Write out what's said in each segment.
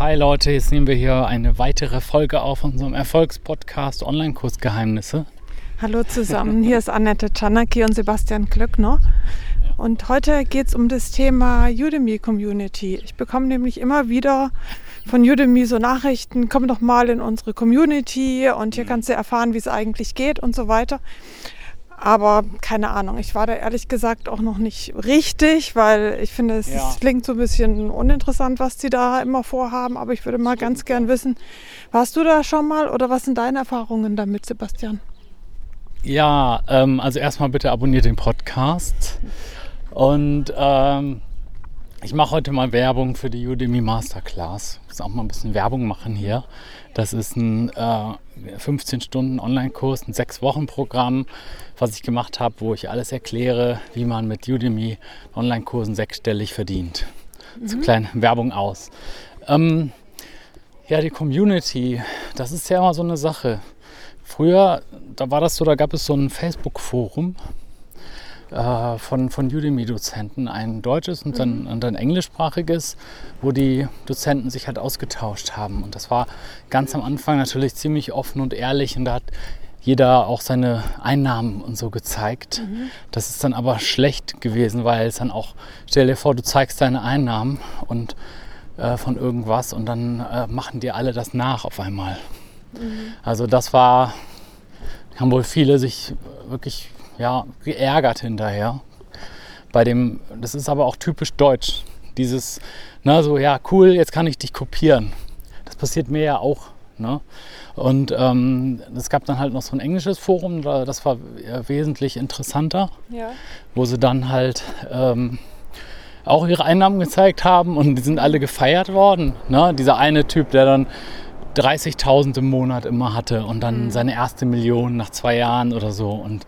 Hi Leute, jetzt nehmen wir hier eine weitere Folge auf unserem Erfolgspodcast Online-Kursgeheimnisse. Hallo zusammen, hier ist Annette Czanaki und Sebastian Klöckner. Und heute geht es um das Thema Udemy Community. Ich bekomme nämlich immer wieder von Udemy so Nachrichten, komm doch mal in unsere Community und hier kannst du erfahren, wie es eigentlich geht und so weiter. Aber keine Ahnung, ich war da ehrlich gesagt auch noch nicht richtig, weil ich finde, es Ja. klingt so ein bisschen uninteressant, was die da immer vorhaben. Aber ich würde mal ganz gern wissen, warst du da schon mal oder was sind deine Erfahrungen damit, Sebastian? Ja, ähm, also erstmal bitte abonniert den Podcast. Und ähm, ich mache heute mal Werbung für die Udemy Masterclass. Ich muss auch mal ein bisschen Werbung machen hier. Das ist ein äh, 15 Stunden Online-Kurs, ein 6-Wochen-Programm, was ich gemacht habe, wo ich alles erkläre, wie man mit Udemy Online-Kursen sechsstellig verdient. So kleine Werbung aus. Ähm, ja, die Community, das ist ja immer so eine Sache. Früher, da war das so, da gab es so ein Facebook-Forum äh, von, von Udemy-Dozenten, ein deutsches und dann, und ein englischsprachiges, wo die Dozenten sich halt ausgetauscht haben. Und das war ganz am Anfang natürlich ziemlich offen und ehrlich und da hat jeder auch seine Einnahmen und so gezeigt. Das ist dann aber schlecht gewesen, weil es dann auch, stell dir vor, du zeigst deine Einnahmen und äh, von irgendwas und dann äh, machen dir alle das nach auf einmal. Also das war, haben wohl viele sich wirklich ja, geärgert hinterher. Bei dem, das ist aber auch typisch deutsch. Dieses, na so, ja, cool, jetzt kann ich dich kopieren. Das passiert mir ja auch. Ne? Und ähm, es gab dann halt noch so ein englisches Forum, da- das war äh, wesentlich interessanter, Ja. wo sie dann halt ähm, auch ihre Einnahmen gezeigt haben und die sind alle gefeiert worden. Ne? Dieser eine Typ, der dann 30.000 im Monat immer hatte und dann seine erste Million nach zwei Jahren oder so. Und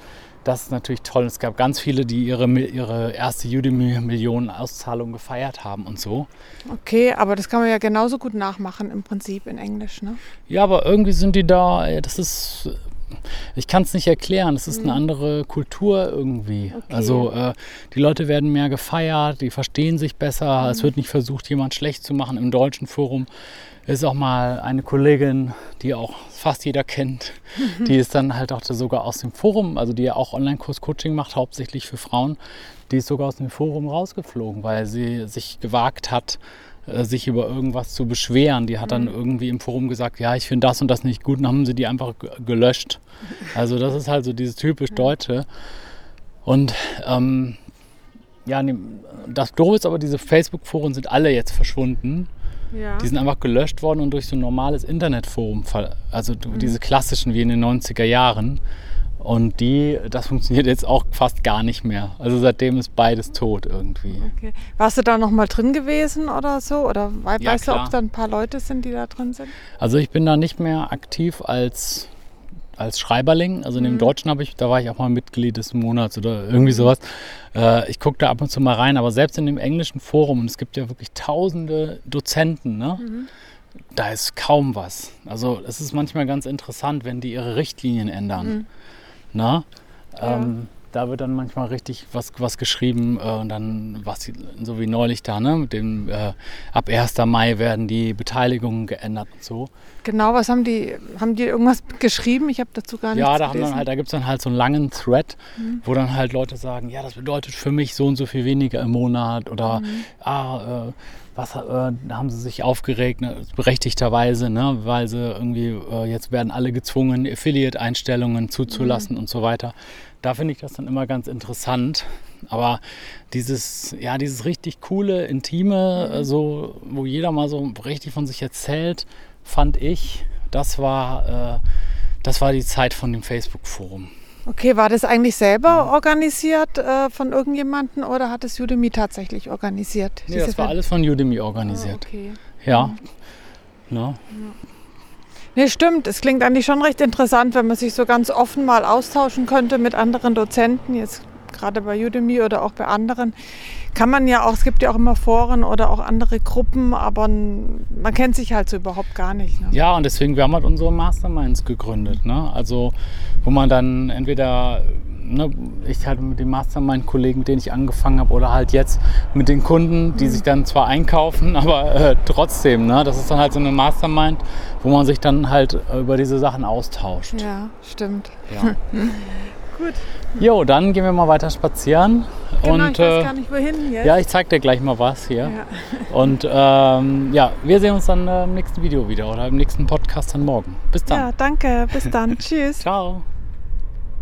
das ist natürlich toll. Es gab ganz viele, die ihre, ihre erste Udemy-Millionen-Auszahlung gefeiert haben und so. Okay, aber das kann man ja genauso gut nachmachen im Prinzip in Englisch, ne? Ja, aber irgendwie sind die da, äh, das ist, ich kann es nicht erklären, es ist eine andere Kultur irgendwie. Okay. Also äh, die Leute werden mehr gefeiert, die verstehen sich besser, es wird nicht versucht, jemand schlecht zu machen. Im deutschen Forum ist auch mal eine Kollegin, die auch fast jeder kennt, die ist dann halt auch sogar aus dem Forum, also die ja auch Online-Kurs-Coaching macht, hauptsächlich für Frauen, die ist sogar aus dem Forum rausgeflogen, weil sie sich gewagt hat, äh, sich über irgendwas zu beschweren. Die hat dann irgendwie im Forum gesagt, ja, ich finde das und das nicht gut, und dann haben sie die einfach ge- gelöscht. Also das ist halt so dieses typisch Deutsche. Und ähm, ja, das Doofe ist aber, diese Facebook-Foren sind alle jetzt verschwunden. Ja. Die sind einfach gelöscht worden und durch so ein normales Internetforum, also du- diese klassischen wie in den 90er Jahren. Und die, das funktioniert jetzt auch fast gar nicht mehr. Also seitdem ist beides tot irgendwie. Okay. Warst du da noch mal drin gewesen oder so? Oder wei- Ja, weißt du, ob klar. es da ein paar Leute sind, die da drin sind? Also ich bin da nicht mehr aktiv als, als Schreiberling. Also in dem Deutschen habe ich, da war ich auch mal Mitglied des Monats oder irgendwie sowas. Äh, ich gucke da ab und zu mal rein, aber selbst in dem englischen Forum, und es gibt ja wirklich tausende Dozenten, ne? da ist kaum was. Also es ist manchmal ganz interessant, wenn die ihre Richtlinien ändern. Na? Ja. Ähm, da wird dann manchmal richtig was, was geschrieben äh, und dann, was, so wie neulich da, ne? mit dem, äh, ab 1. Mai werden die Beteiligungen geändert und so. Genau, was haben die? Haben die irgendwas geschrieben? Ich habe dazu gar nichts Ja, da, haben gelesen. dann halt, da gibt es dann halt so einen langen Thread, wo dann halt Leute sagen, ja, das bedeutet für mich so und so viel weniger im Monat oder ah, äh, was äh, da haben sie sich aufgeregt, ne, berechtigterweise, ne, weil sie irgendwie, äh, jetzt werden alle gezwungen, Affiliate-Einstellungen zuzulassen und so weiter. Da finde ich das dann immer ganz interessant. Aber dieses, ja, dieses richtig coole, intime, äh, so, wo jeder mal so richtig von sich erzählt, fand ich, das war, äh, das war die Zeit von dem Facebook-Forum. Okay, war das eigentlich selber organisiert äh, von irgendjemandem oder hat es Udemy tatsächlich organisiert? Nee, das war alles von Udemy Ah, organisiert. okay. Ja. Ne? Nee, stimmt. Es klingt eigentlich schon recht interessant, wenn man sich so ganz offen mal austauschen könnte mit anderen Dozenten, jetzt gerade bei Udemy oder auch bei anderen. Kann man ja auch, es gibt ja auch immer Foren oder auch andere Gruppen, aber man kennt sich halt so überhaupt gar nicht. Ne? Ja, und deswegen, wir haben halt unsere Masterminds gegründet. Ne? Also, wo man dann entweder ne, ich halt mit den Mastermind-Kollegen, mit denen ich angefangen habe, oder halt jetzt mit den Kunden, die sich dann zwar einkaufen, aber äh, trotzdem, ne, das ist dann halt so eine Mastermind, wo man sich dann halt über diese Sachen austauscht. Ja, stimmt. Ja. Gut. Jo, dann gehen wir mal weiter spazieren. Genau, und, ich weiß äh, gar nicht, wohin jetzt. ja, ich zeig dir gleich mal was hier. Ja. Und ähm, ja, wir sehen uns dann äh, im nächsten Video wieder oder im nächsten Podcast dann morgen. Bis dann. ja, danke. Bis dann. Tschüss. Ciao.